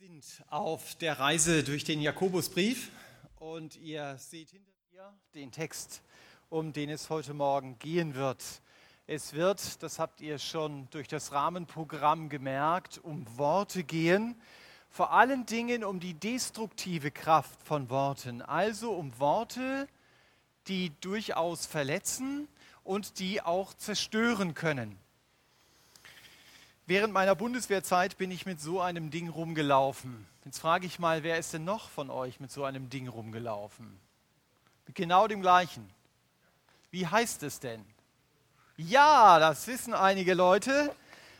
sind auf der Reise durch den Jakobusbrief und ihr seht hinter mir den Text, um den es heute Morgen gehen wird. Es wird, das habt ihr schon durch das Rahmenprogramm gemerkt, um Worte gehen, vor allen Dingen um die destruktive Kraft von Worten, also um Worte, die durchaus verletzen und die auch zerstören können. Während meiner Bundeswehrzeit bin ich mit so einem Ding rumgelaufen. Jetzt frage ich mal, wer ist denn noch von euch mit so einem Ding rumgelaufen? Mit genau dem gleichen. Wie heißt es denn? Ja, das wissen einige Leute.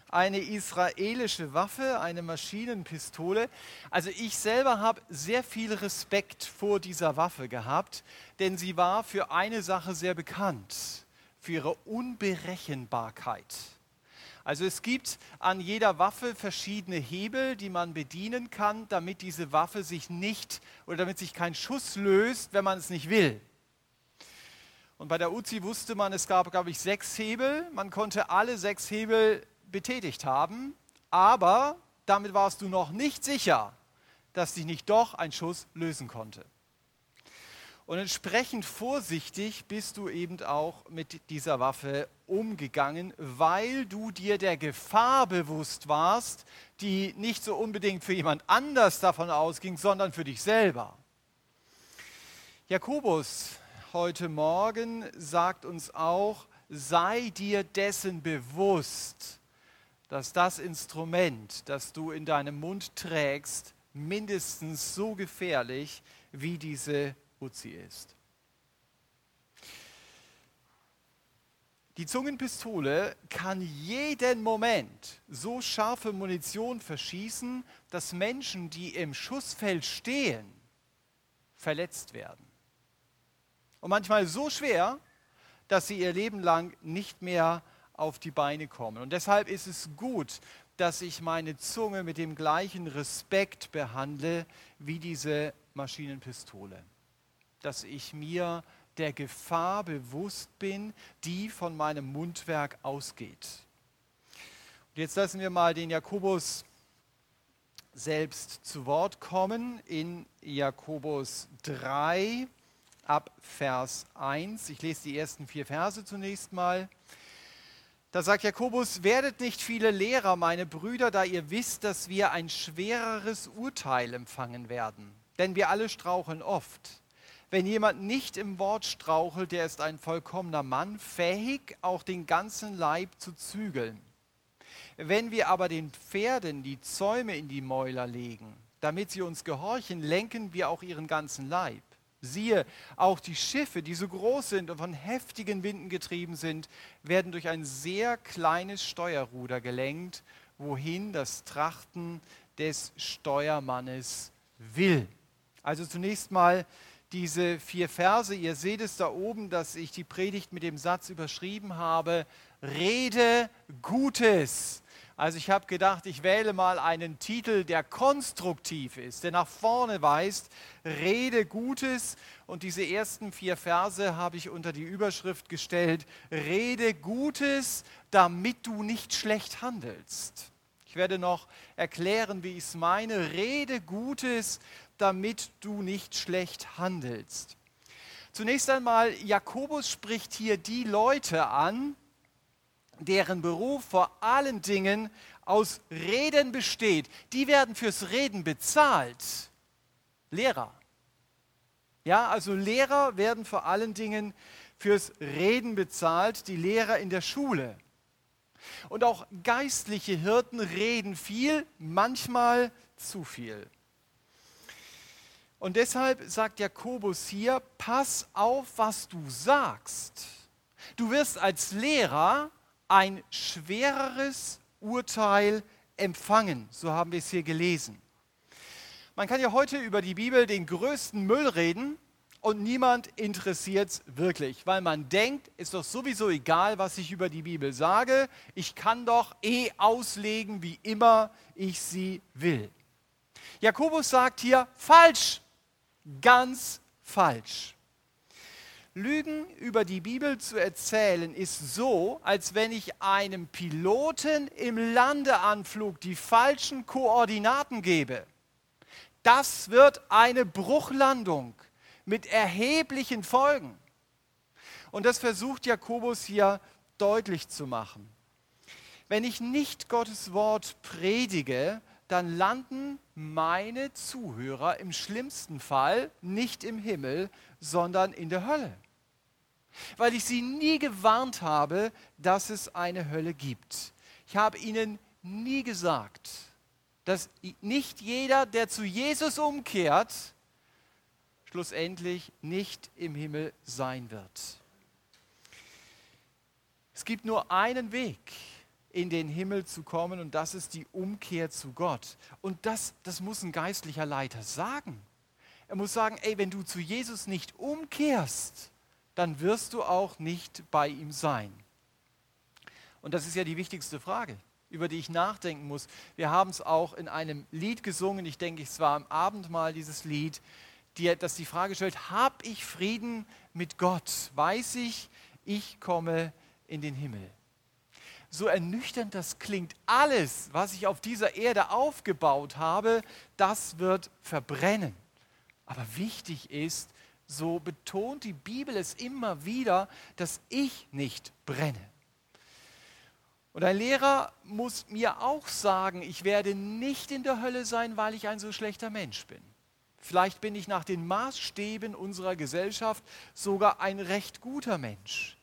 Eine israelische Waffe, eine Maschinenpistole. Also ich selber habe sehr viel Respekt vor dieser Waffe gehabt, denn sie war für eine Sache sehr bekannt, für ihre Unberechenbarkeit. Also es gibt an jeder Waffe verschiedene Hebel, die man bedienen kann, damit diese Waffe sich nicht oder damit sich kein Schuss löst, wenn man es nicht will. Und bei der Uzi wusste man, es gab, glaube ich, sechs Hebel. Man konnte alle sechs Hebel betätigt haben, aber damit warst du noch nicht sicher, dass sich nicht doch ein Schuss lösen konnte. Und entsprechend vorsichtig bist du eben auch mit dieser Waffe umgegangen, weil du dir der Gefahr bewusst warst, die nicht so unbedingt für jemand anders davon ausging, sondern für dich selber. Jakobus heute Morgen sagt uns auch, sei dir dessen bewusst, dass das Instrument, das du in deinem Mund trägst, mindestens so gefährlich wie diese Uzi ist. Die Zungenpistole kann jeden Moment so scharfe Munition verschießen, dass Menschen, die im Schussfeld stehen, verletzt werden. Und manchmal so schwer, dass sie ihr Leben lang nicht mehr auf die Beine kommen. Und deshalb ist es gut, dass ich meine Zunge mit dem gleichen Respekt behandle wie diese Maschinenpistole dass ich mir der Gefahr bewusst bin, die von meinem Mundwerk ausgeht. Und jetzt lassen wir mal den Jakobus selbst zu Wort kommen in Jakobus 3 ab Vers 1. Ich lese die ersten vier Verse zunächst mal. Da sagt Jakobus, werdet nicht viele Lehrer, meine Brüder, da ihr wisst, dass wir ein schwereres Urteil empfangen werden. Denn wir alle straucheln oft. Wenn jemand nicht im Wort strauchelt, der ist ein vollkommener Mann, fähig, auch den ganzen Leib zu zügeln. Wenn wir aber den Pferden die Zäume in die Mäuler legen, damit sie uns gehorchen, lenken wir auch ihren ganzen Leib. Siehe, auch die Schiffe, die so groß sind und von heftigen Winden getrieben sind, werden durch ein sehr kleines Steuerruder gelenkt, wohin das Trachten des Steuermannes will. Also zunächst mal diese vier Verse. Ihr seht es da oben, dass ich die Predigt mit dem Satz überschrieben habe, Rede Gutes. Also ich habe gedacht, ich wähle mal einen Titel, der konstruktiv ist, der nach vorne weist, Rede Gutes. Und diese ersten vier Verse habe ich unter die Überschrift gestellt, Rede Gutes, damit du nicht schlecht handelst. Ich werde noch erklären, wie ich es meine. Rede Gutes, damit du nicht schlecht handelst. Zunächst einmal, Jakobus spricht hier die Leute an, deren Beruf vor allen Dingen aus Reden besteht. Die werden fürs Reden bezahlt. Lehrer. Ja, also Lehrer werden vor allen Dingen fürs Reden bezahlt, die Lehrer in der Schule. Und auch geistliche Hirten reden viel, manchmal zu viel. Und deshalb sagt Jakobus hier, pass auf, was du sagst. Du wirst als Lehrer ein schwereres Urteil empfangen. So haben wir es hier gelesen. Man kann ja heute über die Bibel den größten Müll reden und niemand interessiert es wirklich, weil man denkt, ist doch sowieso egal, was ich über die Bibel sage. Ich kann doch eh auslegen, wie immer ich sie will. Jakobus sagt hier, falsch, ganz falsch. Lügen über die Bibel zu erzählen ist so, als wenn ich einem Piloten im Landeanflug die falschen Koordinaten gebe. Das wird eine Bruchlandung mit erheblichen Folgen. Und das versucht Jakobus hier deutlich zu machen. Wenn ich nicht Gottes Wort predige, dann landen meine Zuhörer im schlimmsten Fall nicht im Himmel, sondern in der Hölle. Weil ich sie nie gewarnt habe, dass es eine Hölle gibt. Ich habe ihnen nie gesagt, dass nicht jeder, der zu Jesus umkehrt, schlussendlich nicht im Himmel sein wird. Es gibt nur einen Weg, in den Himmel zu kommen und das ist die Umkehr zu Gott. Und das, das muss ein geistlicher Leiter sagen. Er muss sagen, ey, wenn du zu Jesus nicht umkehrst, dann wirst du auch nicht bei ihm sein. Und das ist ja die wichtigste Frage, über die ich nachdenken muss. Wir haben es auch in einem Lied gesungen, ich denke, es war am Abendmahl dieses Lied, die, das die Frage stellt, habe ich Frieden mit Gott? Weiß ich, ich komme in den Himmel? So ernüchternd das klingt, alles, was ich auf dieser Erde aufgebaut habe, das wird verbrennen. Aber wichtig ist, so betont die Bibel es immer wieder, dass ich nicht brenne. Und ein Lehrer muss mir auch sagen, ich werde nicht in der Hölle sein, weil ich ein so schlechter Mensch bin. Vielleicht bin ich nach den Maßstäben unserer Gesellschaft sogar ein recht guter Mensch.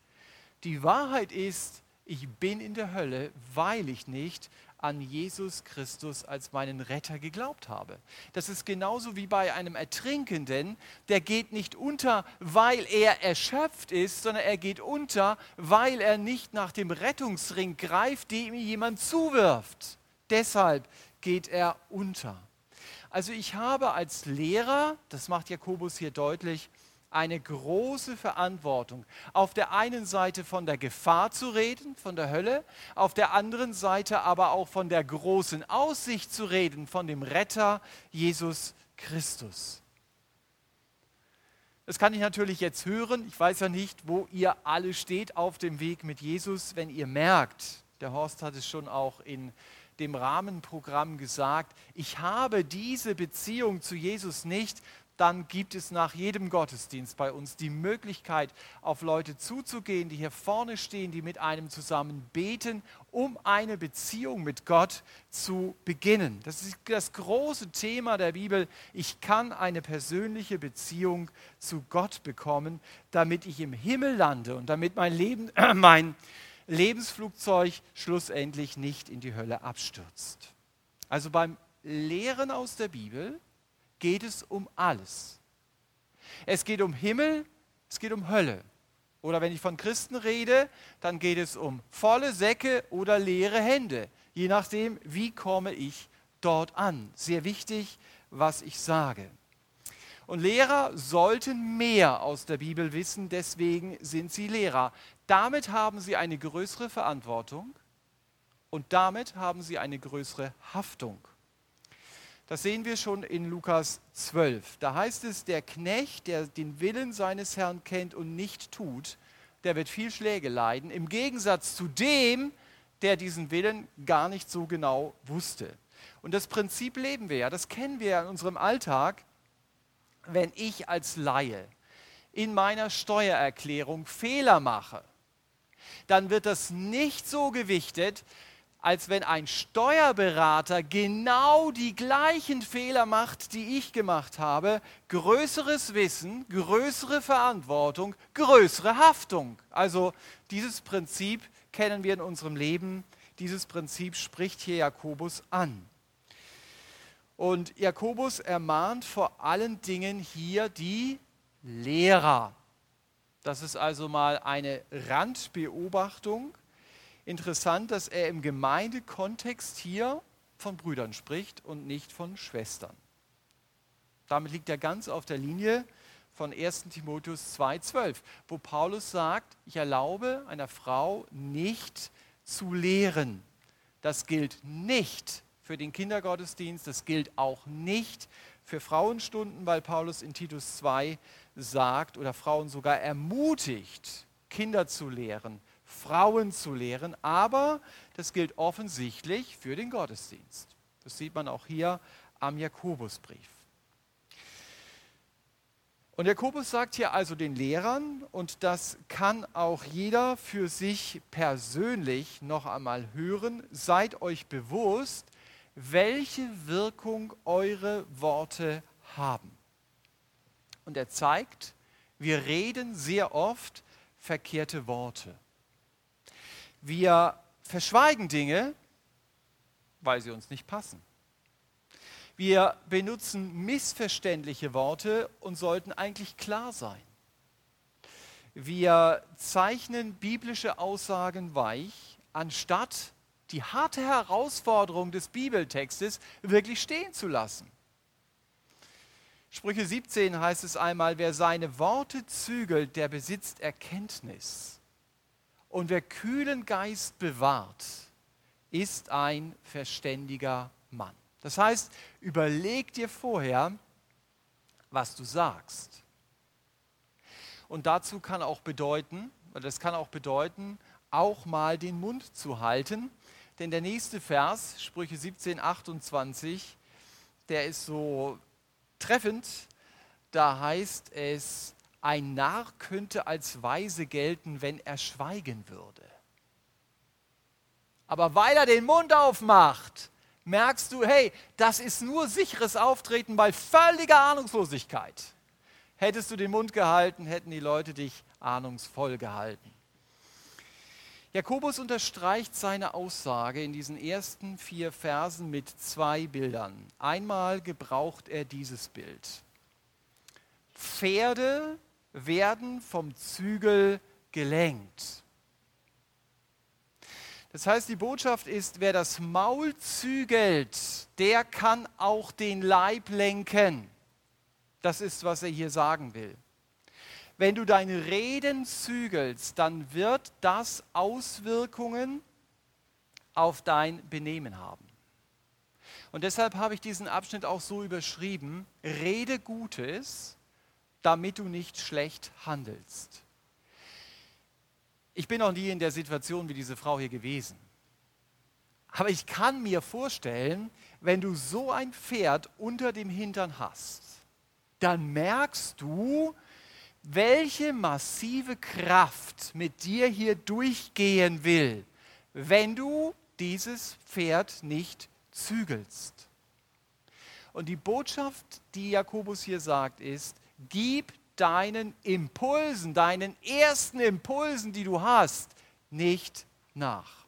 Die Wahrheit ist, ich bin in der Hölle, weil ich nicht an Jesus Christus als meinen Retter geglaubt habe. Das ist genauso wie bei einem Ertrinkenden, der geht nicht unter, weil er erschöpft ist, sondern er geht unter, weil er nicht nach dem Rettungsring greift, dem ihm jemand zuwirft. Deshalb geht er unter. Also ich habe als Lehrer, das macht Jakobus hier deutlich, eine große Verantwortung. Auf der einen Seite von der Gefahr zu reden, von der Hölle, auf der anderen Seite aber auch von der großen Aussicht zu reden, von dem Retter Jesus Christus. Das kann ich natürlich jetzt hören. Ich weiß ja nicht, wo ihr alle steht auf dem Weg mit Jesus, wenn ihr merkt, der Horst hat es schon auch in dem Rahmenprogramm gesagt, ich habe diese Beziehung zu Jesus nicht, dann gibt es nach jedem Gottesdienst bei uns die Möglichkeit, auf Leute zuzugehen, die hier vorne stehen, die mit einem zusammen beten, um eine Beziehung mit Gott zu beginnen. Das ist das große Thema der Bibel. Ich kann eine persönliche Beziehung zu Gott bekommen, damit ich im Himmel lande und damit mein Leben, äh, mein Lebensflugzeug schlussendlich nicht in die Hölle abstürzt. Also beim Lehren aus der Bibel geht es um alles. Es geht um Himmel, es geht um Hölle. Oder wenn ich von Christen rede, dann geht es um volle Säcke oder leere Hände. Je nachdem, wie komme ich dort an. Sehr wichtig, was ich sage. Und Lehrer sollten mehr aus der Bibel wissen, deswegen sind sie Lehrer. Damit haben sie eine größere Verantwortung und damit haben sie eine größere Haftung. Das sehen wir schon in Lukas 12. Da heißt es, der Knecht, der den Willen seines Herrn kennt und nicht tut, der wird viel Schläge leiden, im Gegensatz zu dem, der diesen Willen gar nicht so genau wusste. Und das Prinzip leben wir ja, das kennen wir ja in unserem Alltag. Wenn ich als Laie in meiner Steuererklärung Fehler mache, dann wird das nicht so gewichtet, als wenn ein Steuerberater genau die gleichen Fehler macht, die ich gemacht habe. Größeres Wissen, größere Verantwortung, größere Haftung. Also dieses Prinzip kennen wir in unserem Leben. Dieses Prinzip spricht hier Jakobus an. Und Jakobus ermahnt vor allen Dingen hier die Lehrer. Das ist also mal eine Randbeobachtung interessant, dass er im Gemeindekontext hier von Brüdern spricht und nicht von Schwestern. Damit liegt er ganz auf der Linie von 1 Timotheus 2,12, wo Paulus sagt, ich erlaube einer Frau nicht zu lehren. Das gilt nicht für den Kindergottesdienst, das gilt auch nicht für Frauenstunden, weil Paulus in Titus 2 sagt oder Frauen sogar ermutigt, Kinder zu lehren, Frauen zu lehren, aber das gilt offensichtlich für den Gottesdienst. Das sieht man auch hier am Jakobusbrief. Und Jakobus sagt hier also den Lehrern, und das kann auch jeder für sich persönlich noch einmal hören, seid euch bewusst, welche Wirkung eure Worte haben. Und er zeigt, wir reden sehr oft verkehrte Worte. Wir verschweigen Dinge, weil sie uns nicht passen. Wir benutzen missverständliche Worte und sollten eigentlich klar sein. Wir zeichnen biblische Aussagen weich, anstatt die harte Herausforderung des Bibeltextes wirklich stehen zu lassen. Sprüche 17 heißt es einmal, wer seine Worte zügelt, der besitzt Erkenntnis. Und wer kühlen Geist bewahrt, ist ein verständiger Mann. Das heißt, überleg dir vorher, was du sagst. Und dazu kann auch bedeuten, das kann auch bedeuten, auch mal den Mund zu halten. Denn der nächste Vers, Sprüche 17, 28, der ist so treffend. Da heißt es, ein Narr könnte als weise gelten, wenn er schweigen würde. Aber weil er den Mund aufmacht, merkst du, hey, das ist nur sicheres Auftreten bei völliger Ahnungslosigkeit. Hättest du den Mund gehalten, hätten die Leute dich ahnungsvoll gehalten. Jakobus unterstreicht seine Aussage in diesen ersten vier Versen mit zwei Bildern. Einmal gebraucht er dieses Bild. Pferde werden vom Zügel gelenkt. Das heißt, die Botschaft ist, wer das Maul zügelt, der kann auch den Leib lenken. Das ist, was er hier sagen will. Wenn du deine Reden zügelst, dann wird das Auswirkungen auf dein Benehmen haben. Und deshalb habe ich diesen Abschnitt auch so überschrieben, rede Gutes, damit du nicht schlecht handelst. Ich bin noch nie in der Situation wie diese Frau hier gewesen. Aber ich kann mir vorstellen, wenn du so ein Pferd unter dem Hintern hast, dann merkst du, welche massive Kraft mit dir hier durchgehen will, wenn du dieses Pferd nicht zügelst. Und die Botschaft, die Jakobus hier sagt, ist, gib deinen Impulsen, deinen ersten Impulsen, die du hast, nicht nach.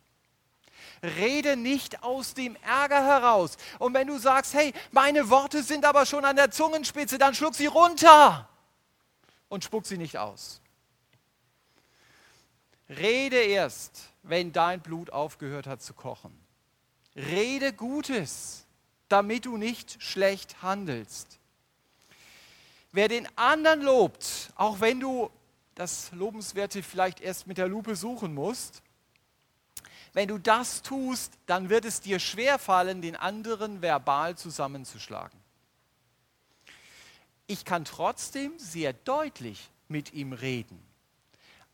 Rede nicht aus dem Ärger heraus. Und wenn du sagst, hey, meine Worte sind aber schon an der Zungenspitze, dann schluck sie runter und spuck sie nicht aus. Rede erst, wenn dein Blut aufgehört hat zu kochen. Rede Gutes, damit du nicht schlecht handelst. Wer den anderen lobt, auch wenn du das Lobenswerte vielleicht erst mit der Lupe suchen musst, wenn du das tust, dann wird es dir schwerfallen, den anderen verbal zusammenzuschlagen. Ich kann trotzdem sehr deutlich mit ihm reden.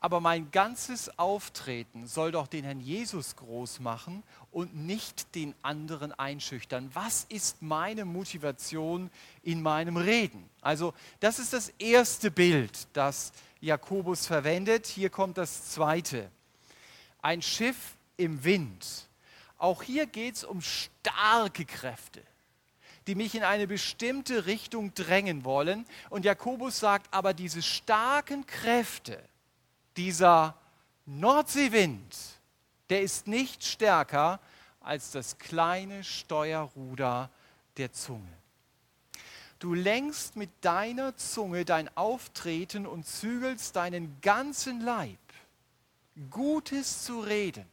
Aber mein ganzes Auftreten soll doch den Herrn Jesus groß machen und nicht den anderen einschüchtern. Was ist meine Motivation in meinem Reden? Also das ist das erste Bild, das Jakobus verwendet. Hier kommt das zweite. Ein Schiff im Wind. Auch hier geht es um starke Kräfte die mich in eine bestimmte Richtung drängen wollen. Und Jakobus sagt aber, diese starken Kräfte, dieser Nordseewind, der ist nicht stärker als das kleine Steuerruder der Zunge. Du lenkst mit deiner Zunge dein Auftreten und zügelst deinen ganzen Leib. Gutes zu reden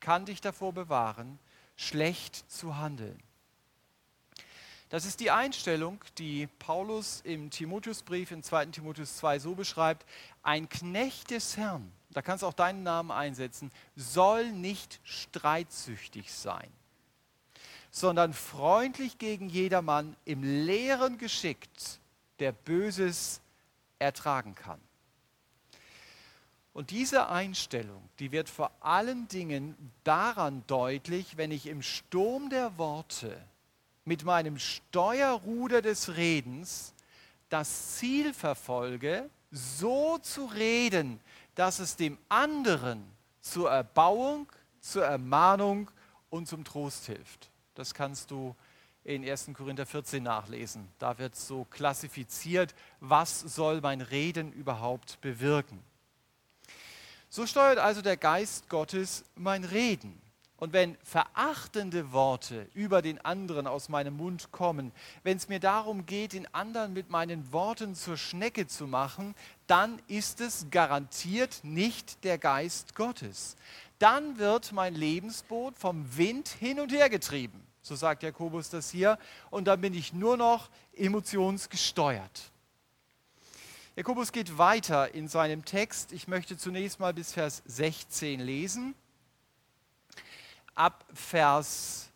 kann dich davor bewahren, schlecht zu handeln. Das ist die Einstellung, die Paulus im Timotheusbrief in 2. Timotheus 2 so beschreibt. Ein Knecht des Herrn, da kannst du auch deinen Namen einsetzen, soll nicht streitsüchtig sein, sondern freundlich gegen jedermann, im Lehren geschickt, der Böses ertragen kann. Und diese Einstellung, die wird vor allen Dingen daran deutlich, wenn ich im Sturm der Worte mit meinem Steuerruder des Redens das Ziel verfolge, so zu reden, dass es dem anderen zur Erbauung, zur Ermahnung und zum Trost hilft. Das kannst du in 1. Korinther 14 nachlesen. Da wird so klassifiziert, was soll mein Reden überhaupt bewirken. So steuert also der Geist Gottes mein Reden. Und wenn verachtende Worte über den anderen aus meinem Mund kommen, wenn es mir darum geht, den anderen mit meinen Worten zur Schnecke zu machen, dann ist es garantiert nicht der Geist Gottes. Dann wird mein Lebensboot vom Wind hin und her getrieben. So sagt Jakobus das hier. Und dann bin ich nur noch emotionsgesteuert. Jakobus geht weiter in seinem Text. Ich möchte zunächst mal bis Vers 16 lesen. Ab Vers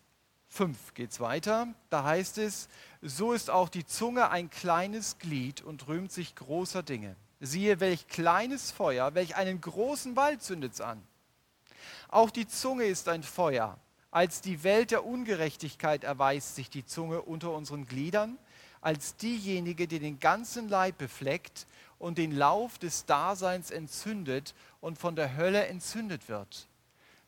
5 geht es weiter. Da heißt es, so ist auch die Zunge ein kleines Glied und rühmt sich großer Dinge. Siehe, welch kleines Feuer, welch einen großen Wald zündet es an. Auch die Zunge ist ein Feuer. Als die Welt der Ungerechtigkeit erweist sich die Zunge unter unseren Gliedern, als diejenige, die den ganzen Leib befleckt und den Lauf des Daseins entzündet und von der Hölle entzündet wird.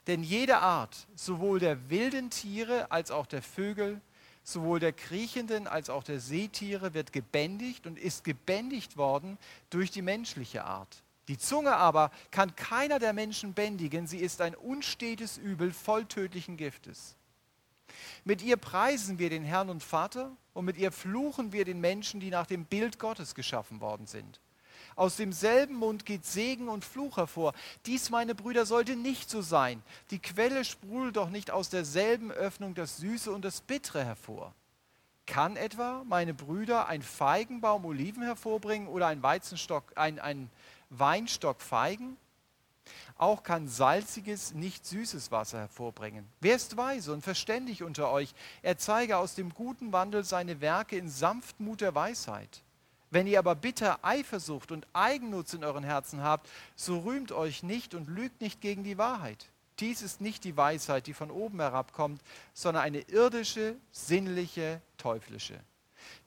Denn jede Art, sowohl der wilden Tiere als auch der Vögel, sowohl der kriechenden als auch der Seetiere, wird gebändigt und ist gebändigt worden durch die menschliche Art. Die Zunge aber kann keiner der Menschen bändigen, sie ist ein unstetes Übel voll tödlichen Giftes. Mit ihr preisen wir den Herrn und Vater und mit ihr fluchen wir den Menschen, die nach dem Bild Gottes geschaffen worden sind. Aus demselben Mund geht Segen und Fluch hervor. Dies, meine Brüder, sollte nicht so sein. Die Quelle sprudelt doch nicht aus derselben Öffnung das Süße und das Bittere hervor. Kann etwa, meine Brüder, ein Feigenbaum Oliven hervorbringen oder ein, Weizenstock, ein, ein Weinstock Feigen? Auch kann salziges, nicht süßes Wasser hervorbringen. Wer ist weise und verständig unter euch? Er zeige aus dem guten Wandel seine Werke in Sanftmut der Weisheit. Wenn ihr aber bitter Eifersucht und Eigennutz in euren Herzen habt, so rühmt euch nicht und lügt nicht gegen die Wahrheit. Dies ist nicht die Weisheit, die von oben herabkommt, sondern eine irdische, sinnliche, teuflische.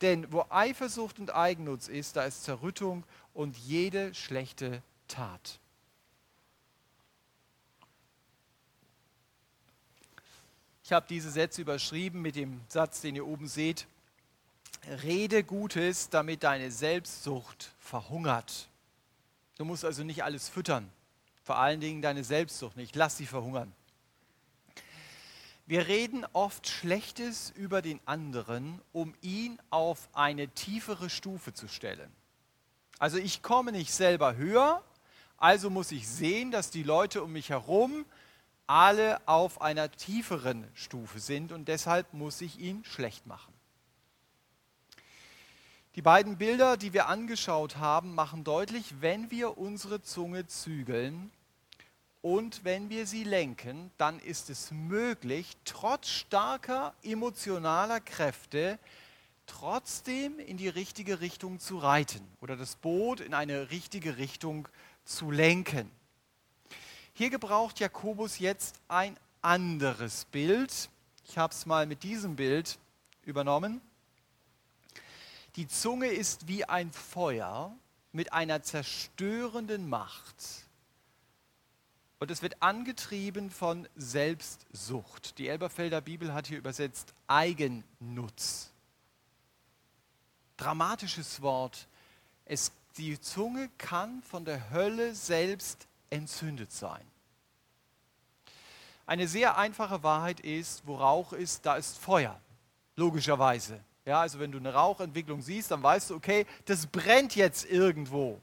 Denn wo Eifersucht und Eigennutz ist, da ist Zerrüttung und jede schlechte Tat. Ich habe diese Sätze überschrieben mit dem Satz, den ihr oben seht. Rede Gutes, damit deine Selbstsucht verhungert. Du musst also nicht alles füttern, vor allen Dingen deine Selbstsucht nicht. Lass sie verhungern. Wir reden oft Schlechtes über den anderen, um ihn auf eine tiefere Stufe zu stellen. Also ich komme nicht selber höher, also muss ich sehen, dass die Leute um mich herum alle auf einer tieferen Stufe sind und deshalb muss ich ihn schlecht machen. Die beiden Bilder, die wir angeschaut haben, machen deutlich, wenn wir unsere Zunge zügeln und wenn wir sie lenken, dann ist es möglich, trotz starker emotionaler Kräfte trotzdem in die richtige Richtung zu reiten oder das Boot in eine richtige Richtung zu lenken. Hier gebraucht Jakobus jetzt ein anderes Bild. Ich habe es mal mit diesem Bild übernommen. Die Zunge ist wie ein Feuer mit einer zerstörenden Macht. Und es wird angetrieben von Selbstsucht. Die Elberfelder Bibel hat hier übersetzt Eigennutz. Dramatisches Wort. Es, die Zunge kann von der Hölle selbst entzündet sein. Eine sehr einfache Wahrheit ist, wo Rauch ist, da ist Feuer. Logischerweise. Ja, also wenn du eine Rauchentwicklung siehst, dann weißt du, okay, das brennt jetzt irgendwo.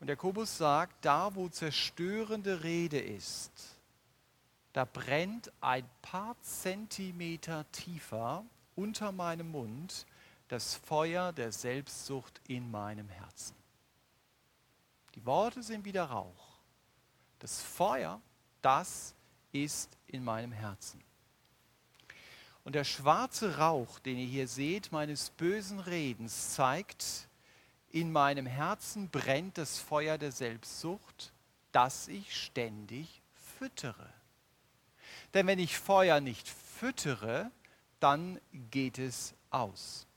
Und Jakobus sagt, da wo zerstörende Rede ist, da brennt ein paar Zentimeter tiefer unter meinem Mund das Feuer der Selbstsucht in meinem Herzen. Die Worte sind wieder Rauch. Das Feuer, das ist in meinem Herzen. Und der schwarze Rauch, den ihr hier seht, meines bösen Redens, zeigt, in meinem Herzen brennt das Feuer der Selbstsucht, das ich ständig füttere. Denn wenn ich Feuer nicht füttere, dann geht es aus.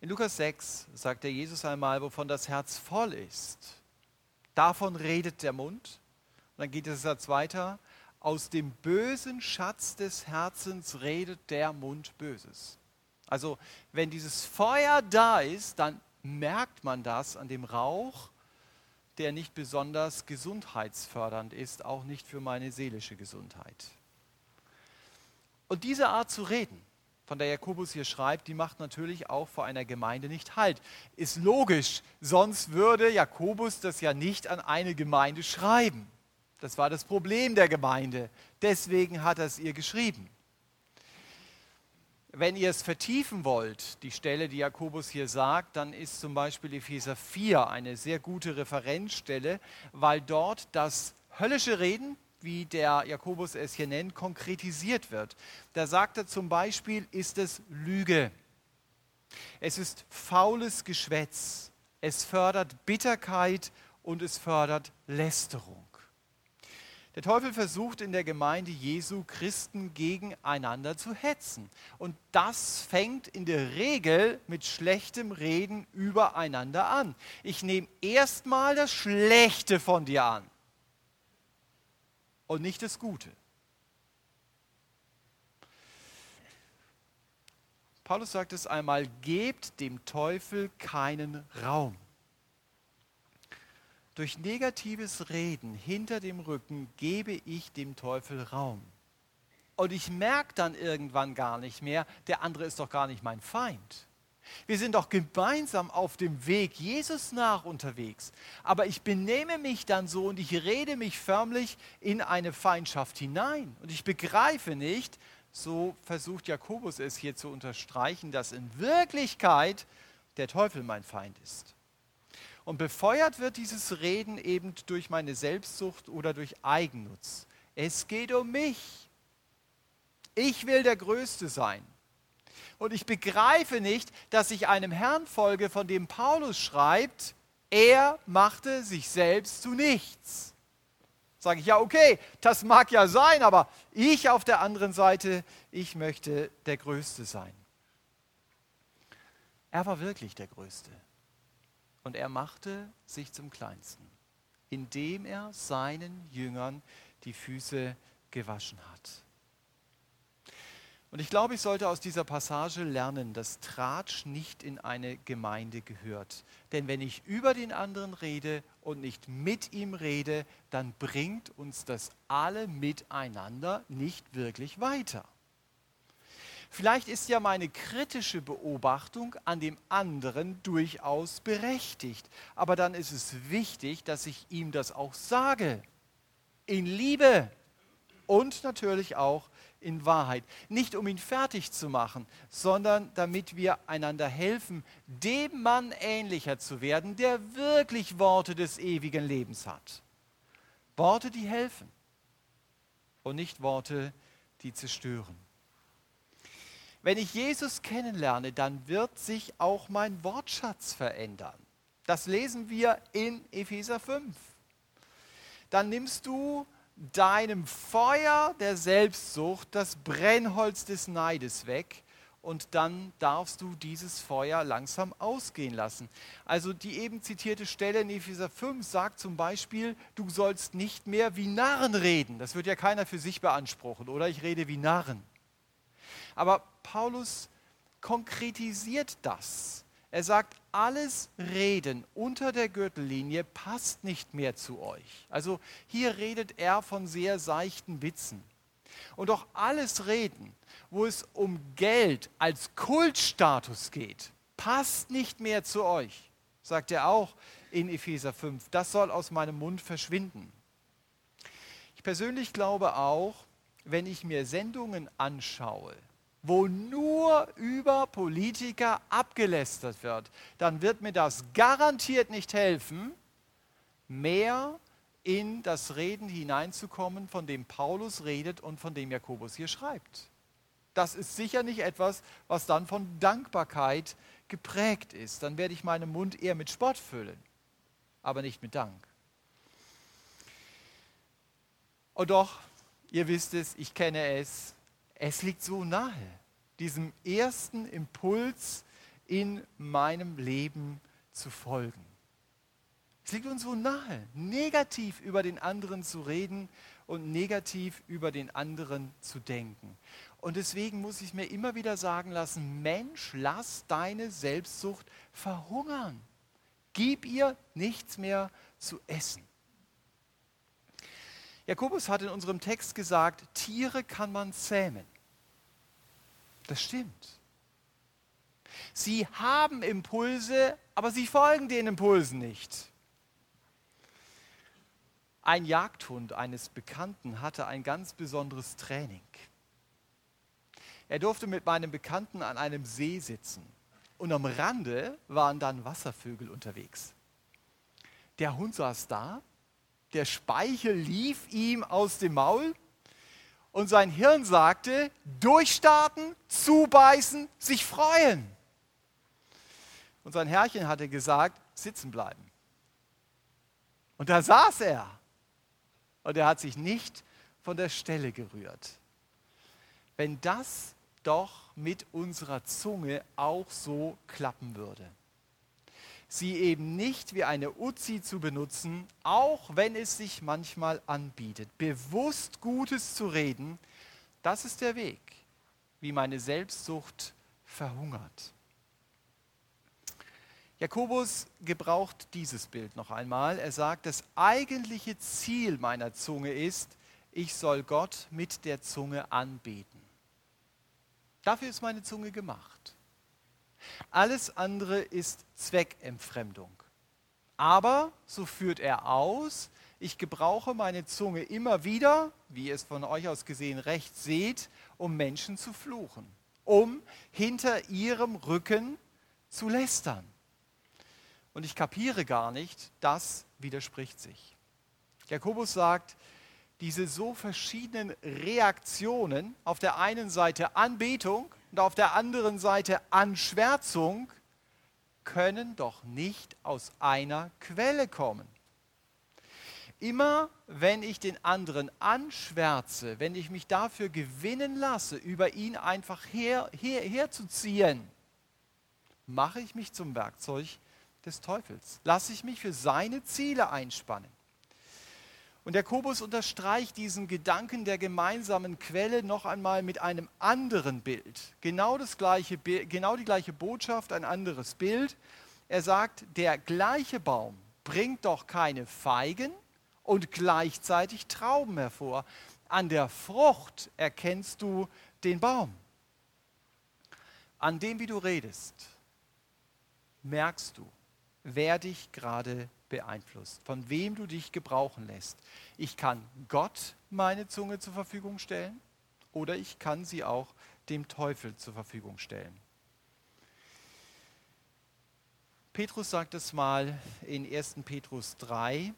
In Lukas 6 sagt der Jesus einmal, wovon das Herz voll ist. Davon redet der Mund. Und dann geht es jetzt weiter. Aus dem bösen Schatz des Herzens redet der Mund Böses. Also wenn dieses Feuer da ist, dann merkt man das an dem Rauch, der nicht besonders gesundheitsfördernd ist, auch nicht für meine seelische Gesundheit. Und diese Art zu reden, von der Jakobus hier schreibt, die macht natürlich auch vor einer Gemeinde nicht Halt. Ist logisch, sonst würde Jakobus das ja nicht an eine Gemeinde schreiben. Das war das Problem der Gemeinde. Deswegen hat er es ihr geschrieben. Wenn ihr es vertiefen wollt, die Stelle, die Jakobus hier sagt, dann ist zum Beispiel Epheser 4 eine sehr gute Referenzstelle, weil dort das höllische Reden, wie der Jakobus es hier nennt, konkretisiert wird. Da sagt er zum Beispiel, ist es Lüge. Es ist faules Geschwätz. Es fördert Bitterkeit und es fördert Lästerung. Der Teufel versucht in der Gemeinde Jesu Christen gegeneinander zu hetzen. Und das fängt in der Regel mit schlechtem Reden übereinander an. Ich nehme erstmal das Schlechte von dir an und nicht das Gute. Paulus sagt es einmal, gebt dem Teufel keinen Raum. Durch negatives Reden hinter dem Rücken gebe ich dem Teufel Raum. Und ich merke dann irgendwann gar nicht mehr, der andere ist doch gar nicht mein Feind. Wir sind doch gemeinsam auf dem Weg Jesus nach unterwegs. Aber ich benehme mich dann so und ich rede mich förmlich in eine Feindschaft hinein. Und ich begreife nicht, so versucht Jakobus es hier zu unterstreichen, dass in Wirklichkeit der Teufel mein Feind ist. Und befeuert wird dieses Reden eben durch meine Selbstsucht oder durch Eigennutz. Es geht um mich. Ich will der Größte sein. Und ich begreife nicht, dass ich einem Herrn folge, von dem Paulus schreibt, er machte sich selbst zu nichts. Sage ich, ja, okay, das mag ja sein, aber ich auf der anderen Seite, ich möchte der Größte sein. Er war wirklich der Größte. Und er machte sich zum Kleinsten, indem er seinen Jüngern die Füße gewaschen hat. Und ich glaube, ich sollte aus dieser Passage lernen, dass Tratsch nicht in eine Gemeinde gehört. Denn wenn ich über den anderen rede und nicht mit ihm rede, dann bringt uns das alle miteinander nicht wirklich weiter. Vielleicht ist ja meine kritische Beobachtung an dem anderen durchaus berechtigt, aber dann ist es wichtig, dass ich ihm das auch sage. In Liebe und natürlich auch in Wahrheit. Nicht um ihn fertig zu machen, sondern damit wir einander helfen, dem Mann ähnlicher zu werden, der wirklich Worte des ewigen Lebens hat. Worte, die helfen und nicht Worte, die zerstören. Wenn ich Jesus kennenlerne, dann wird sich auch mein Wortschatz verändern. Das lesen wir in Epheser 5. Dann nimmst du deinem Feuer der Selbstsucht das Brennholz des Neides weg und dann darfst du dieses Feuer langsam ausgehen lassen. Also die eben zitierte Stelle in Epheser 5 sagt zum Beispiel, du sollst nicht mehr wie Narren reden. Das wird ja keiner für sich beanspruchen, oder? Ich rede wie Narren. Aber Paulus konkretisiert das. Er sagt, alles Reden unter der Gürtellinie passt nicht mehr zu euch. Also hier redet er von sehr seichten Witzen. Und auch alles Reden, wo es um Geld als Kultstatus geht, passt nicht mehr zu euch, sagt er auch in Epheser 5. Das soll aus meinem Mund verschwinden. Ich persönlich glaube auch, wenn ich mir Sendungen anschaue, wo nur über Politiker abgelästert wird, dann wird mir das garantiert nicht helfen, mehr in das Reden hineinzukommen, von dem Paulus redet und von dem Jakobus hier schreibt. Das ist sicher nicht etwas, was dann von Dankbarkeit geprägt ist. Dann werde ich meinen Mund eher mit Spott füllen, aber nicht mit Dank. Und doch, ihr wisst es, ich kenne es, es liegt so nahe, diesem ersten Impuls in meinem Leben zu folgen. Es liegt uns so nahe, negativ über den anderen zu reden und negativ über den anderen zu denken. Und deswegen muss ich mir immer wieder sagen lassen, Mensch, lass deine Selbstsucht verhungern. Gib ihr nichts mehr zu essen. Jakobus hat in unserem Text gesagt, Tiere kann man zähmen. Das stimmt. Sie haben Impulse, aber sie folgen den Impulsen nicht. Ein Jagdhund eines Bekannten hatte ein ganz besonderes Training. Er durfte mit meinem Bekannten an einem See sitzen und am Rande waren dann Wasservögel unterwegs. Der Hund saß da, der Speichel lief ihm aus dem Maul und sein Hirn sagte, durchstarten, zubeißen, sich freuen. Und sein Herrchen hatte gesagt, sitzen bleiben. Und da saß er. Und er hat sich nicht von der Stelle gerührt. Wenn das doch mit unserer Zunge auch so klappen würde. Sie eben nicht wie eine Uzi zu benutzen, auch wenn es sich manchmal anbietet. Bewusst Gutes zu reden, das ist der Weg, wie meine Selbstsucht verhungert. Jakobus gebraucht dieses Bild noch einmal. Er sagt, das eigentliche Ziel meiner Zunge ist, ich soll Gott mit der Zunge anbeten. Dafür ist meine Zunge gemacht. Alles andere ist Zweckentfremdung. Aber, so führt er aus, ich gebrauche meine Zunge immer wieder, wie ihr es von euch aus gesehen recht seht, um Menschen zu fluchen, um hinter ihrem Rücken zu lästern. Und ich kapiere gar nicht, das widerspricht sich. Jakobus sagt, diese so verschiedenen Reaktionen, auf der einen Seite Anbetung und auf der anderen Seite Anschwärzung, können doch nicht aus einer Quelle kommen. Immer wenn ich den anderen anschwärze, wenn ich mich dafür gewinnen lasse, über ihn einfach her, her, herzuziehen, mache ich mich zum Werkzeug des Teufels. Lasse ich mich für seine Ziele einspannen. Und Jakobus unterstreicht diesen Gedanken der gemeinsamen Quelle noch einmal mit einem anderen Bild. Genau, das gleiche, genau die gleiche Botschaft, ein anderes Bild. Er sagt, der gleiche Baum bringt doch keine Feigen und gleichzeitig Trauben hervor. An der Frucht erkennst du den Baum. An dem, wie du redest, merkst du, wer dich gerade beeinflusst, von wem du dich gebrauchen lässt. Ich kann Gott meine Zunge zur Verfügung stellen oder ich kann sie auch dem Teufel zur Verfügung stellen. Petrus sagt es mal in 1. Petrus 3.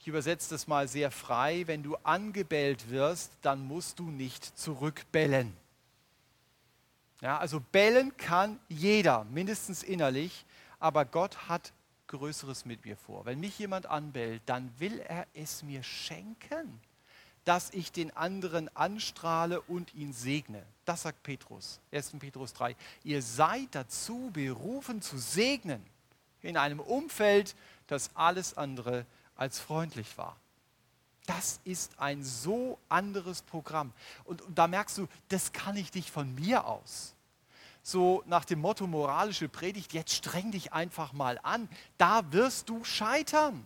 Ich übersetze das mal sehr frei. Wenn du angebellt wirst, dann musst du nicht zurückbellen. Ja, also bellen kann jeder, mindestens innerlich, aber Gott hat Größeres mit mir vor. Wenn mich jemand anbellt, dann will er es mir schenken, dass ich den anderen anstrahle und ihn segne. Das sagt Petrus, 1. Petrus 3. Ihr seid dazu berufen zu segnen in einem Umfeld, das alles andere als freundlich war. Das ist ein so anderes Programm. Und, und da merkst du, das kann ich nicht von mir aus. So nach dem Motto moralische Predigt, jetzt streng dich einfach mal an. Da wirst du scheitern.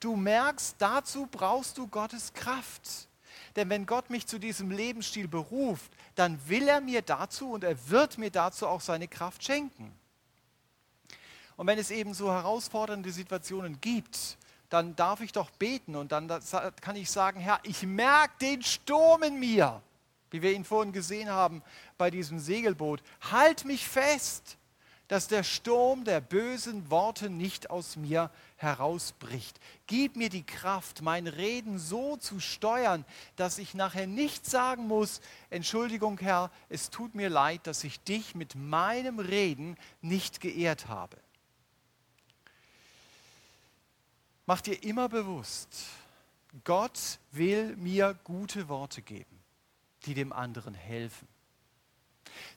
Du merkst, dazu brauchst du Gottes Kraft. Denn wenn Gott mich zu diesem Lebensstil beruft, dann will er mir dazu und er wird mir dazu auch seine Kraft schenken. Und wenn es eben so herausfordernde Situationen gibt, dann darf ich doch beten und dann kann ich sagen, Herr, ich merke den Sturm in mir, wie wir ihn vorhin gesehen haben bei diesem Segelboot. Halt mich fest, dass der Sturm der bösen Worte nicht aus mir herausbricht. Gib mir die Kraft, mein Reden so zu steuern, dass ich nachher nicht sagen muss, Entschuldigung Herr, es tut mir leid, dass ich dich mit meinem Reden nicht geehrt habe. Mach dir immer bewusst, Gott will mir gute Worte geben, die dem anderen helfen.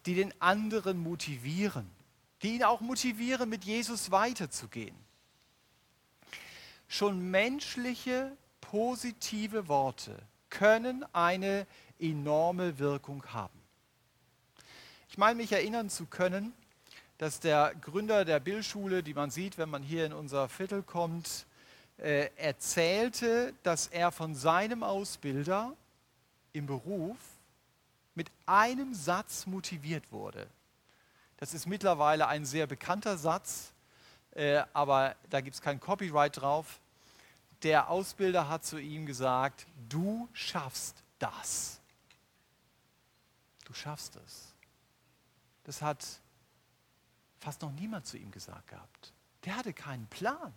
die den anderen motivieren, die ihn auch motivieren, mit Jesus weiterzugehen. Schon menschliche, positive Worte können eine enorme Wirkung haben. Ich meine, mich erinnern zu können, dass der Gründer der Billschule, die man sieht, wenn man hier in unser Viertel kommt, äh, erzählte, dass er von seinem Ausbilder im Beruf mit einem Satz motiviert wurde. Das ist mittlerweile ein sehr bekannter Satz, äh, aber da gibt es kein Copyright drauf. Der Ausbilder hat zu ihm gesagt, du schaffst das. Du schaffst es. Das hat fast noch niemand zu ihm gesagt gehabt. Der hatte keinen Plan.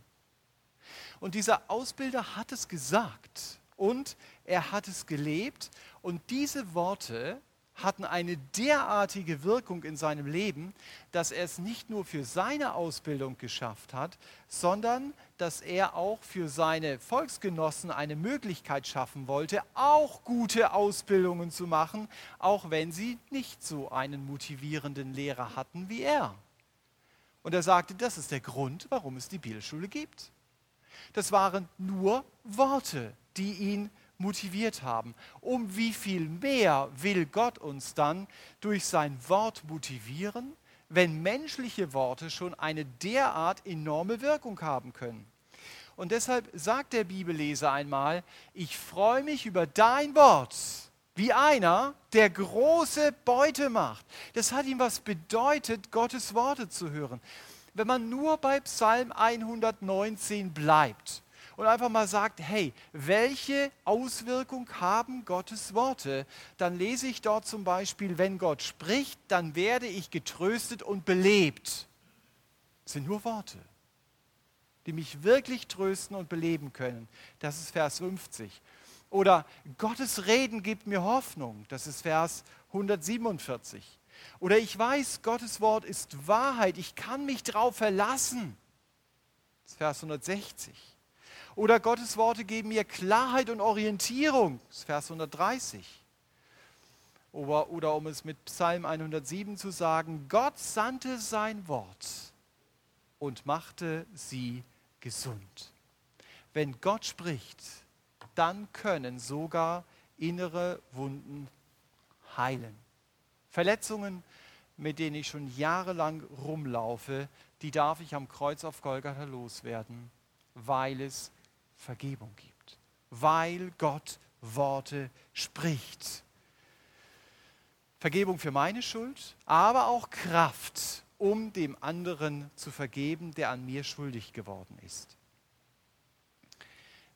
Und dieser Ausbilder hat es gesagt und er hat es gelebt. Und diese Worte hatten eine derartige Wirkung in seinem Leben, dass er es nicht nur für seine Ausbildung geschafft hat, sondern dass er auch für seine Volksgenossen eine Möglichkeit schaffen wollte, auch gute Ausbildungen zu machen, auch wenn sie nicht so einen motivierenden Lehrer hatten wie er. Und er sagte, das ist der Grund, warum es die Bibelschule gibt. Das waren nur Worte, die ihn motiviert haben. Um wie viel mehr will Gott uns dann durch sein Wort motivieren, wenn menschliche Worte schon eine derart enorme Wirkung haben können? Und deshalb sagt der Bibelleser einmal, ich freue mich über dein Wort wie einer, der große Beute macht. Das hat ihm was bedeutet, Gottes Worte zu hören. Wenn man nur bei Psalm 119 bleibt und einfach mal sagt, hey, welche Auswirkung haben Gottes Worte? Dann lese ich dort zum Beispiel, wenn Gott spricht, dann werde ich getröstet und belebt. Das sind nur Worte, die mich wirklich trösten und beleben können. Das ist Vers 50. Oder Gottes Reden gibt mir Hoffnung. Das ist Vers 147. Oder ich weiß, Gottes Wort ist Wahrheit. Ich kann mich darauf verlassen. Das ist Vers 160. Oder Gottes Worte geben mir Klarheit und Orientierung. Das ist Vers 130. Oder, oder um es mit Psalm 107 zu sagen, Gott sandte sein Wort und machte sie gesund. Wenn Gott spricht, dann können sogar innere Wunden heilen. Verletzungen, mit denen ich schon jahrelang rumlaufe, die darf ich am Kreuz auf Golgatha loswerden, weil es Vergebung gibt, weil Gott Worte spricht. Vergebung für meine Schuld, aber auch Kraft, um dem anderen zu vergeben, der an mir schuldig geworden ist.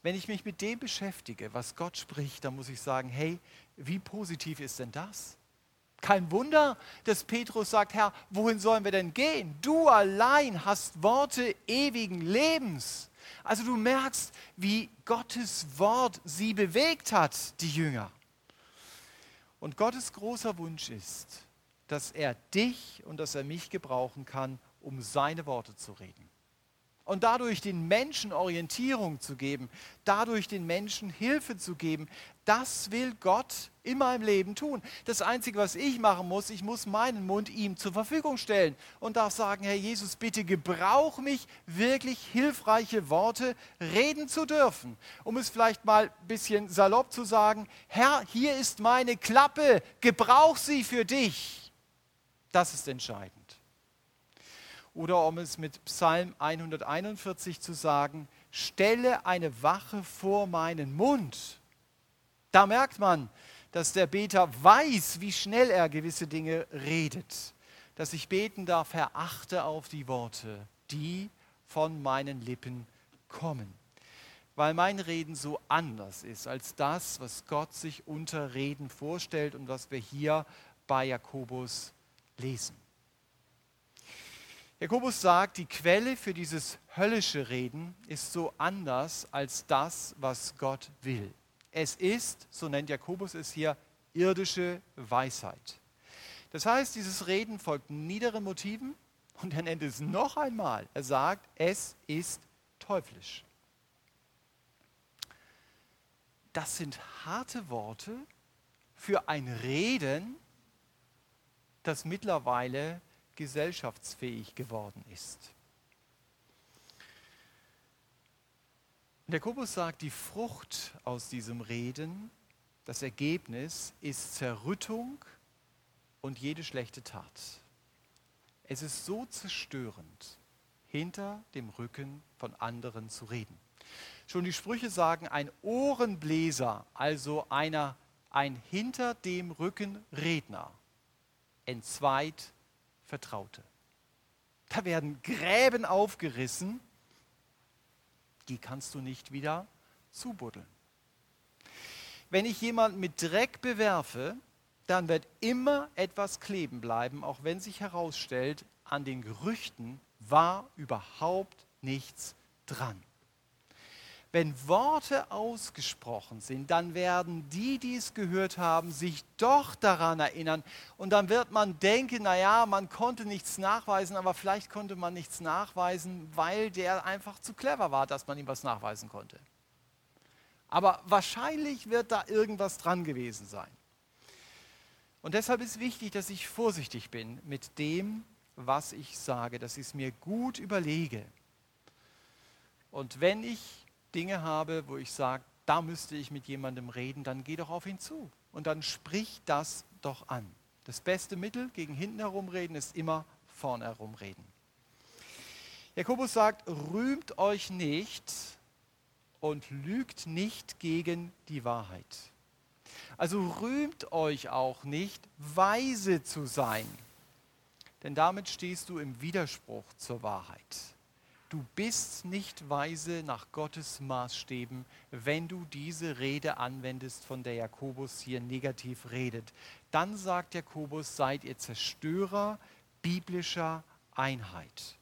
Wenn ich mich mit dem beschäftige, was Gott spricht, dann muss ich sagen, hey, wie positiv ist denn das? Kein Wunder, dass Petrus sagt, Herr, wohin sollen wir denn gehen? Du allein hast Worte ewigen Lebens. Also du merkst, wie Gottes Wort sie bewegt hat, die Jünger. Und Gottes großer Wunsch ist, dass er dich und dass er mich gebrauchen kann, um seine Worte zu reden und dadurch den Menschen Orientierung zu geben, dadurch den Menschen Hilfe zu geben, das will Gott in meinem Leben tun. Das Einzige, was ich machen muss, ich muss meinen Mund ihm zur Verfügung stellen und darf sagen, Herr Jesus, bitte gebrauch mich, wirklich hilfreiche Worte reden zu dürfen. Um es vielleicht mal ein bisschen salopp zu sagen, Herr, hier ist meine Klappe, gebrauch sie für dich. Das ist entscheidend. Oder um es mit Psalm 141 zu sagen, stelle eine Wache vor meinen Mund. Da merkt man, dass der Beter weiß, wie schnell er gewisse Dinge redet. Dass ich beten darf, Herr, achte auf die Worte, die von meinen Lippen kommen. Weil mein Reden so anders ist als das, was Gott sich unter Reden vorstellt und was wir hier bei Jakobus lesen. Jakobus sagt, die Quelle für dieses höllische Reden ist so anders als das, was Gott will. Es ist, so nennt Jakobus es hier, irdische Weisheit. Das heißt, dieses Reden folgt niederen Motiven und er nennt es noch einmal. Er sagt, es ist teuflisch. Das sind harte Worte für ein Reden, das mittlerweile gesellschaftsfähig geworden ist. Der Jakobus sagt, die Frucht aus diesem Reden, das Ergebnis ist Zerrüttung und jede schlechte Tat. Es ist so zerstörend, hinter dem Rücken von anderen zu reden. Schon die Sprüche sagen, ein Ohrenbläser, also einer, ein hinter dem Rücken Redner, entzweit Vertraute. Da werden Gräben aufgerissen, die kannst du nicht wieder zubuddeln. Wenn ich jemanden mit Dreck bewerfe, dann wird immer etwas kleben bleiben, auch wenn sich herausstellt, an den Gerüchten war überhaupt nichts dran. Wenn Worte ausgesprochen sind, dann werden die, die es gehört haben, sich doch daran erinnern. Und dann wird man denken, naja, man konnte nichts nachweisen, aber vielleicht konnte man nichts nachweisen, weil der einfach zu clever war, dass man ihm was nachweisen konnte. Aber wahrscheinlich wird da irgendwas dran gewesen sein. Und deshalb ist wichtig, dass ich vorsichtig bin mit dem, was ich sage, dass ich es mir gut überlege. Und wenn ich Dinge habe, wo ich sage, da müsste ich mit jemandem reden, dann geh doch auf ihn zu und dann sprich das doch an. Das beste Mittel gegen hinten herumreden ist immer vorne herumreden. Jakobus sagt, rühmt euch nicht und lügt nicht gegen die Wahrheit. Also rühmt euch auch nicht, weise zu sein, denn damit stehst du im Widerspruch zur Wahrheit du bist nicht weise nach Gottes Maßstäben, wenn du diese Rede anwendest, von der Jakobus hier negativ redet. Dann sagt Jakobus, seid ihr Zerstörer biblischer Einheit.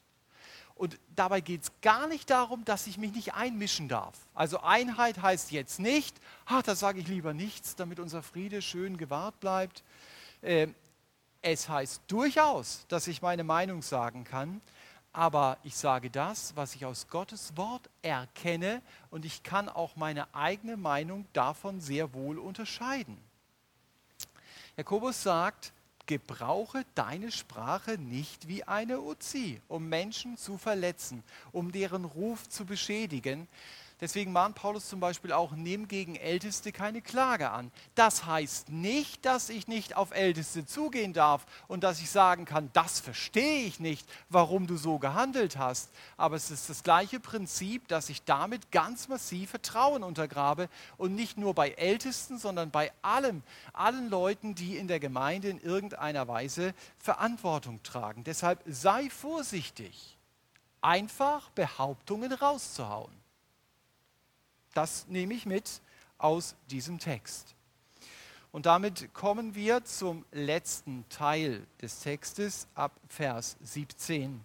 Und dabei geht es gar nicht darum, dass ich mich nicht einmischen darf. Also Einheit heißt jetzt nicht, ach, da sage ich lieber nichts, damit unser Friede schön gewahrt bleibt. Äh, es heißt durchaus, dass ich meine Meinung sagen kann, aber ich sage das, was ich aus Gottes Wort erkenne und ich kann auch meine eigene Meinung davon sehr wohl unterscheiden. Jakobus sagt, gebrauche deine Sprache nicht wie eine Uzi, um Menschen zu verletzen, um deren Ruf zu beschädigen, Deswegen mahnt Paulus zum Beispiel auch, nimm gegen Älteste keine Klage an. Das heißt nicht, dass ich nicht auf Älteste zugehen darf und dass ich sagen kann, das verstehe ich nicht, warum du so gehandelt hast. Aber es ist das gleiche Prinzip, dass ich damit ganz massiv Vertrauen untergrabe und nicht nur bei Ältesten, sondern bei allem, allen Leuten, die in der Gemeinde in irgendeiner Weise Verantwortung tragen. Deshalb sei vorsichtig, einfach Behauptungen rauszuhauen. Das nehme ich mit aus diesem Text. Und damit kommen wir zum letzten Teil des Textes ab Vers 17.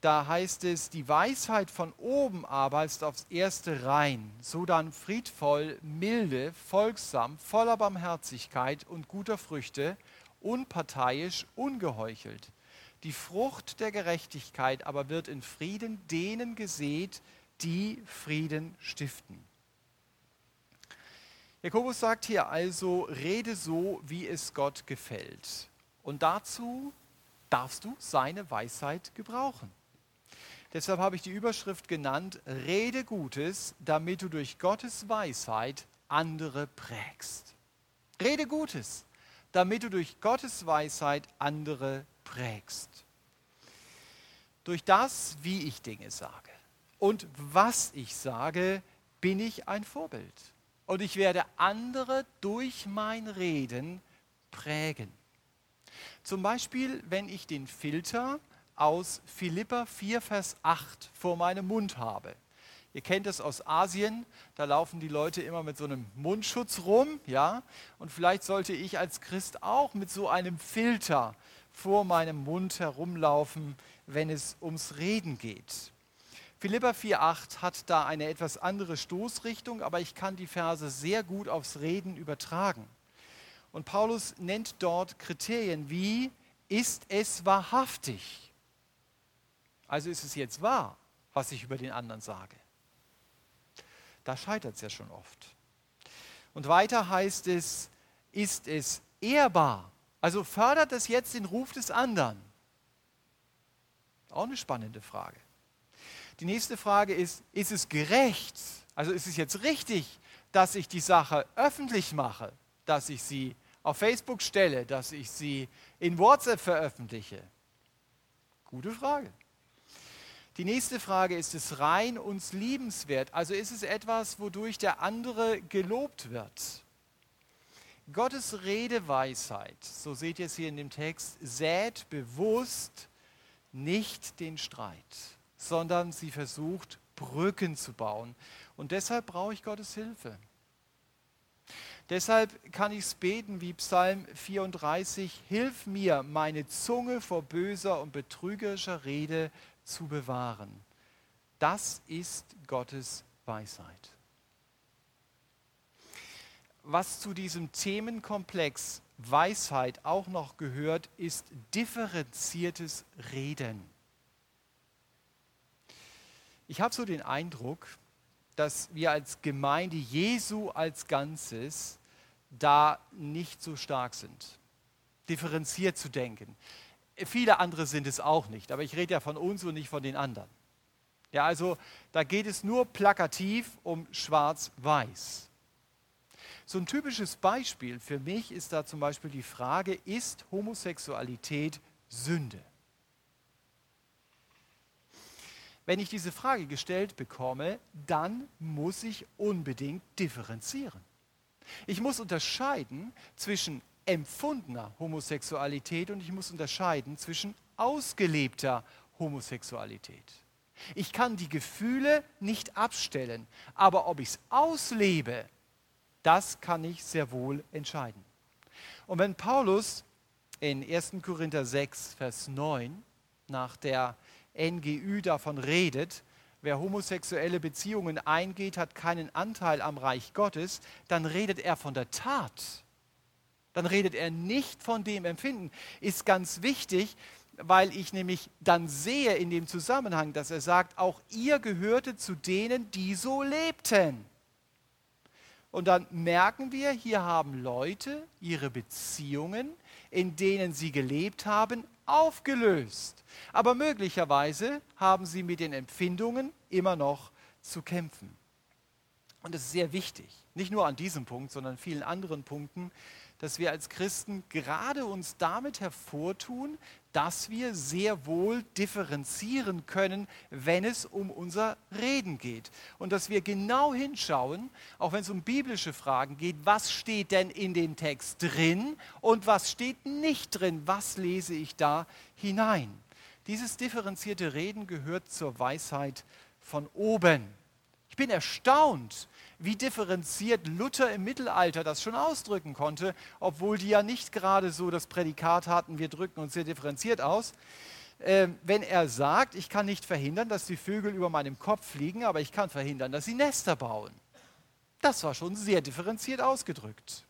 Da heißt es, die Weisheit von oben aber ist aufs erste rein, so dann friedvoll, milde, folgsam, voller Barmherzigkeit und guter Früchte, unparteiisch, ungeheuchelt. Die Frucht der Gerechtigkeit aber wird in Frieden denen gesät, die Frieden stiften. Jakobus sagt hier also, rede so, wie es Gott gefällt. Und dazu darfst du seine Weisheit gebrauchen. Deshalb habe ich die Überschrift genannt, rede Gutes, damit du durch Gottes Weisheit andere prägst. Rede Gutes, damit du durch Gottes Weisheit andere prägst. Durch das, wie ich Dinge sage und was ich sage, bin ich ein Vorbild. Und ich werde andere durch mein Reden prägen. Zum Beispiel, wenn ich den Filter aus Philippa 4, Vers 8 vor meinem Mund habe. Ihr kennt es aus Asien, da laufen die Leute immer mit so einem Mundschutz rum, ja? Und vielleicht sollte ich als Christ auch mit so einem Filter vor meinem Mund herumlaufen, wenn es ums Reden geht. Philippa 4,8 hat da eine etwas andere Stoßrichtung, aber ich kann die Verse sehr gut aufs Reden übertragen. Und Paulus nennt dort Kriterien wie, ist es wahrhaftig? Also ist es jetzt wahr, was ich über den anderen sage? Da scheitert es ja schon oft. Und weiter heißt es, ist es ehrbar? Also fördert das jetzt den Ruf des anderen? Auch eine spannende Frage. Die nächste Frage ist, ist es gerecht? Also ist es jetzt richtig, dass ich die Sache öffentlich mache, dass ich sie auf Facebook stelle, dass ich sie in WhatsApp veröffentliche? Gute Frage. Die nächste Frage, ist es rein uns liebenswert? Also ist es etwas, wodurch der andere gelobt wird? Gottes Redeweisheit, so seht ihr es hier in dem Text, sät bewusst nicht den Streit, sondern sie versucht Brücken zu bauen. Und deshalb brauche ich Gottes Hilfe. Deshalb kann ich es beten wie Psalm 34, Hilf mir, meine Zunge vor böser und betrügerischer Rede zu bewahren. Das ist Gottes Weisheit. Was zu diesem Themenkomplex Weisheit auch noch gehört, ist differenziertes Reden. Ich habe so den Eindruck, dass wir als Gemeinde Jesu als Ganzes da nicht so stark sind, differenziert zu denken. Viele andere sind es auch nicht, aber ich rede ja von uns und nicht von den anderen. Ja, also da geht es nur plakativ um Schwarz-Weiß. So ein typisches Beispiel für mich ist da zum Beispiel die Frage, ist Homosexualität Sünde? Wenn ich diese Frage gestellt bekomme, dann muss ich unbedingt differenzieren. Ich muss unterscheiden zwischen empfundener Homosexualität und ich muss unterscheiden zwischen ausgelebter Homosexualität. Ich kann die Gefühle nicht abstellen, aber ob ich es auslebe, das kann ich sehr wohl entscheiden. Und wenn Paulus in 1. Korinther 6, Vers 9 nach der NGÜ davon redet, wer homosexuelle Beziehungen eingeht, hat keinen Anteil am Reich Gottes, dann redet er von der Tat. Dann redet er nicht von dem Empfinden. Ist ganz wichtig, weil ich nämlich dann sehe in dem Zusammenhang, dass er sagt, auch ihr gehörte zu denen, die so lebten. Und dann merken wir, hier haben Leute ihre Beziehungen, in denen sie gelebt haben, aufgelöst. Aber möglicherweise haben sie mit den Empfindungen immer noch zu kämpfen. Und das ist sehr wichtig, nicht nur an diesem Punkt, sondern an vielen anderen Punkten, dass wir als Christen gerade uns damit hervortun, dass wir sehr wohl differenzieren können, wenn es um unser Reden geht. Und dass wir genau hinschauen, auch wenn es um biblische Fragen geht, was steht denn in dem Text drin und was steht nicht drin, was lese ich da hinein. Dieses differenzierte Reden gehört zur Weisheit von oben. Ich bin erstaunt, wie differenziert Luther im Mittelalter das schon ausdrücken konnte, obwohl die ja nicht gerade so das Prädikat hatten, wir drücken uns sehr differenziert aus. Äh, wenn er sagt, ich kann nicht verhindern, dass die Vögel über meinem Kopf fliegen, aber ich kann verhindern, dass sie Nester bauen. Das war schon sehr differenziert ausgedrückt.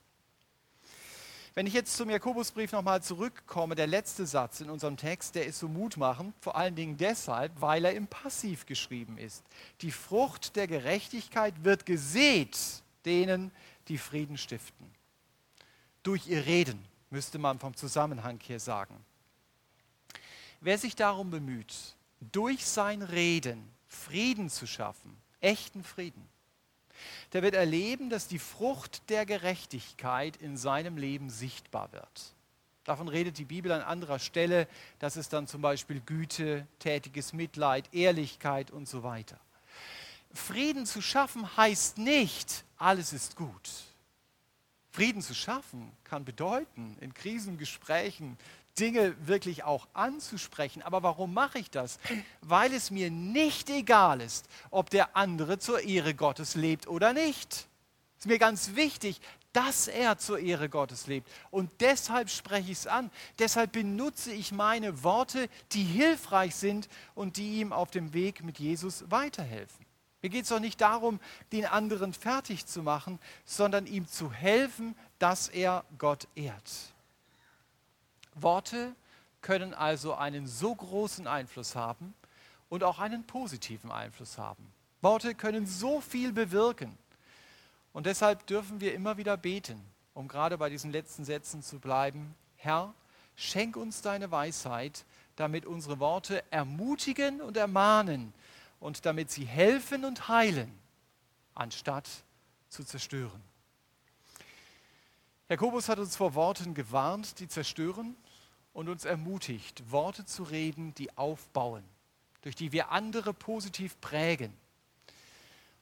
Wenn ich jetzt zum Jakobusbrief nochmal zurückkomme, der letzte Satz in unserem Text, der ist so mutmachend, vor allen Dingen deshalb, weil er im Passiv geschrieben ist. Die Frucht der Gerechtigkeit wird gesät denen, die Frieden stiften. Durch ihr Reden, müsste man vom Zusammenhang her sagen. Wer sich darum bemüht, durch sein Reden Frieden zu schaffen, echten Frieden, der wird erleben, dass die Frucht der Gerechtigkeit in seinem Leben sichtbar wird. Davon redet die Bibel an anderer Stelle, dass es dann zum Beispiel Güte, tätiges Mitleid, Ehrlichkeit und so weiter. Frieden zu schaffen heißt nicht, alles ist gut. Frieden zu schaffen kann bedeuten, in Krisengesprächen Dinge wirklich auch anzusprechen. Aber warum mache ich das? Weil es mir nicht egal ist, ob der andere zur Ehre Gottes lebt oder nicht. Es ist mir ganz wichtig, dass er zur Ehre Gottes lebt. Und deshalb spreche ich es an. Deshalb benutze ich meine Worte, die hilfreich sind und die ihm auf dem Weg mit Jesus weiterhelfen. Mir geht es doch nicht darum, den anderen fertig zu machen, sondern ihm zu helfen, dass er Gott ehrt. Worte können also einen so großen Einfluss haben und auch einen positiven Einfluss haben. Worte können so viel bewirken. Und deshalb dürfen wir immer wieder beten, um gerade bei diesen letzten Sätzen zu bleiben. Herr, schenk uns deine Weisheit, damit unsere Worte ermutigen und ermahnen und damit sie helfen und heilen, anstatt zu zerstören. Jakobus hat uns vor Worten gewarnt, die zerstören und uns ermutigt, Worte zu reden, die aufbauen, durch die wir andere positiv prägen.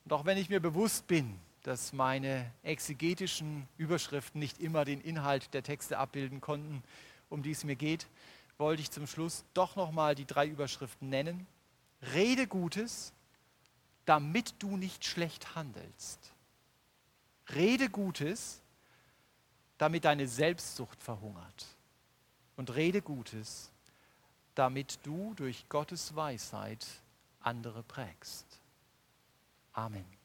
Und auch wenn ich mir bewusst bin, dass meine exegetischen Überschriften nicht immer den Inhalt der Texte abbilden konnten, um die es mir geht, wollte ich zum Schluss doch nochmal die drei Überschriften nennen. Rede Gutes, damit du nicht schlecht handelst. Rede Gutes, damit deine Selbstsucht verhungert. Und rede Gutes, damit du durch Gottes Weisheit andere prägst. Amen.